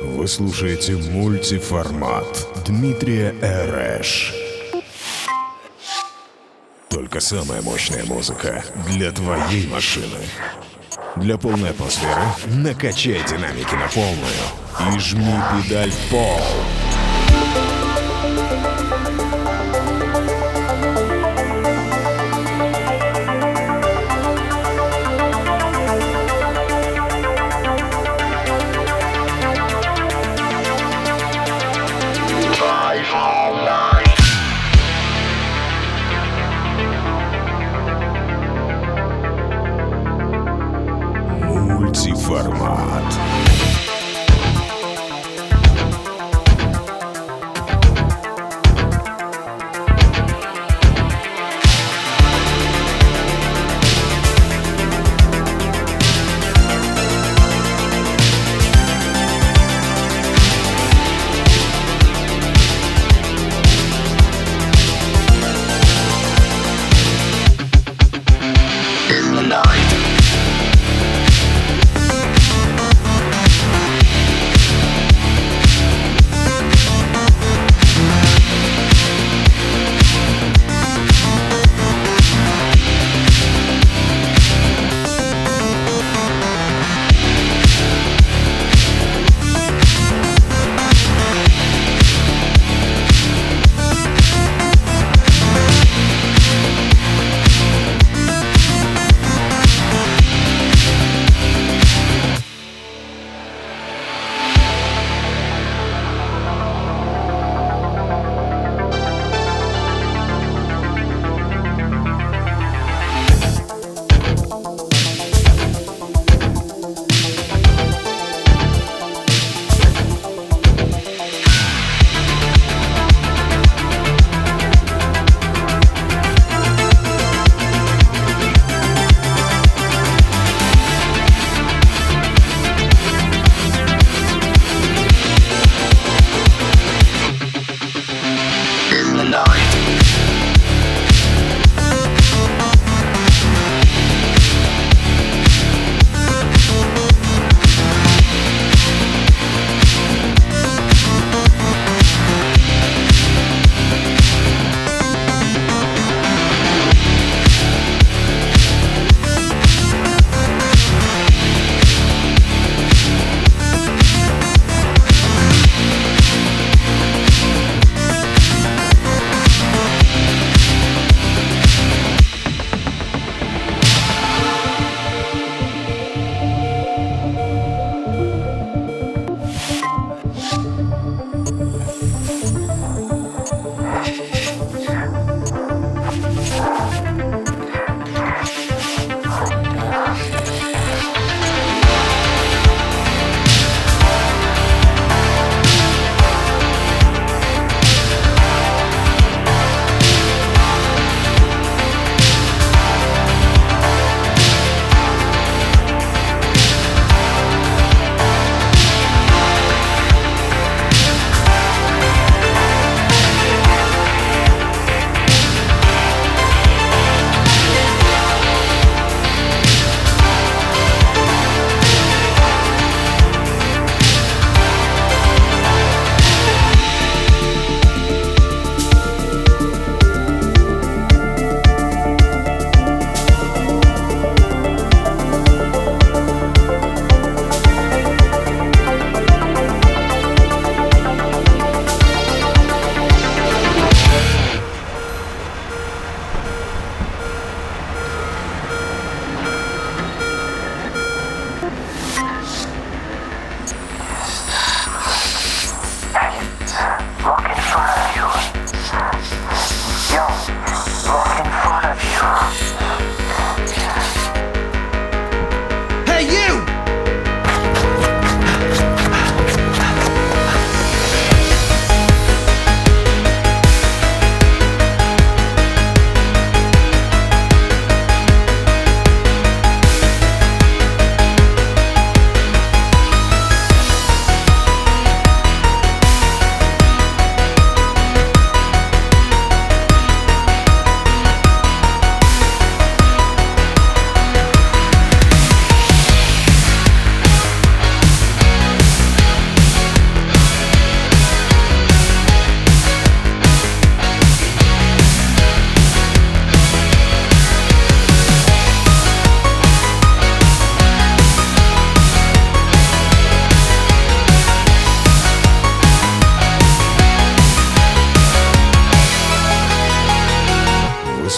Вы слушаете мультиформат Дмитрия Эрэш. Только самая мощная музыка для твоей машины. Для полной атмосферы накачай динамики на полную и жми педаль в пол. Мультиформат.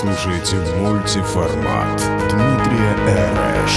Слушаете мультиформат Дмитрия Эрэш.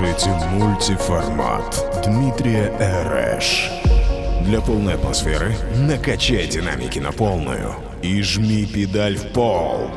Слушаете мультиформат Дмитрия Эрэш. Для полной атмосферы накачай динамики на полную и жми педаль в пол.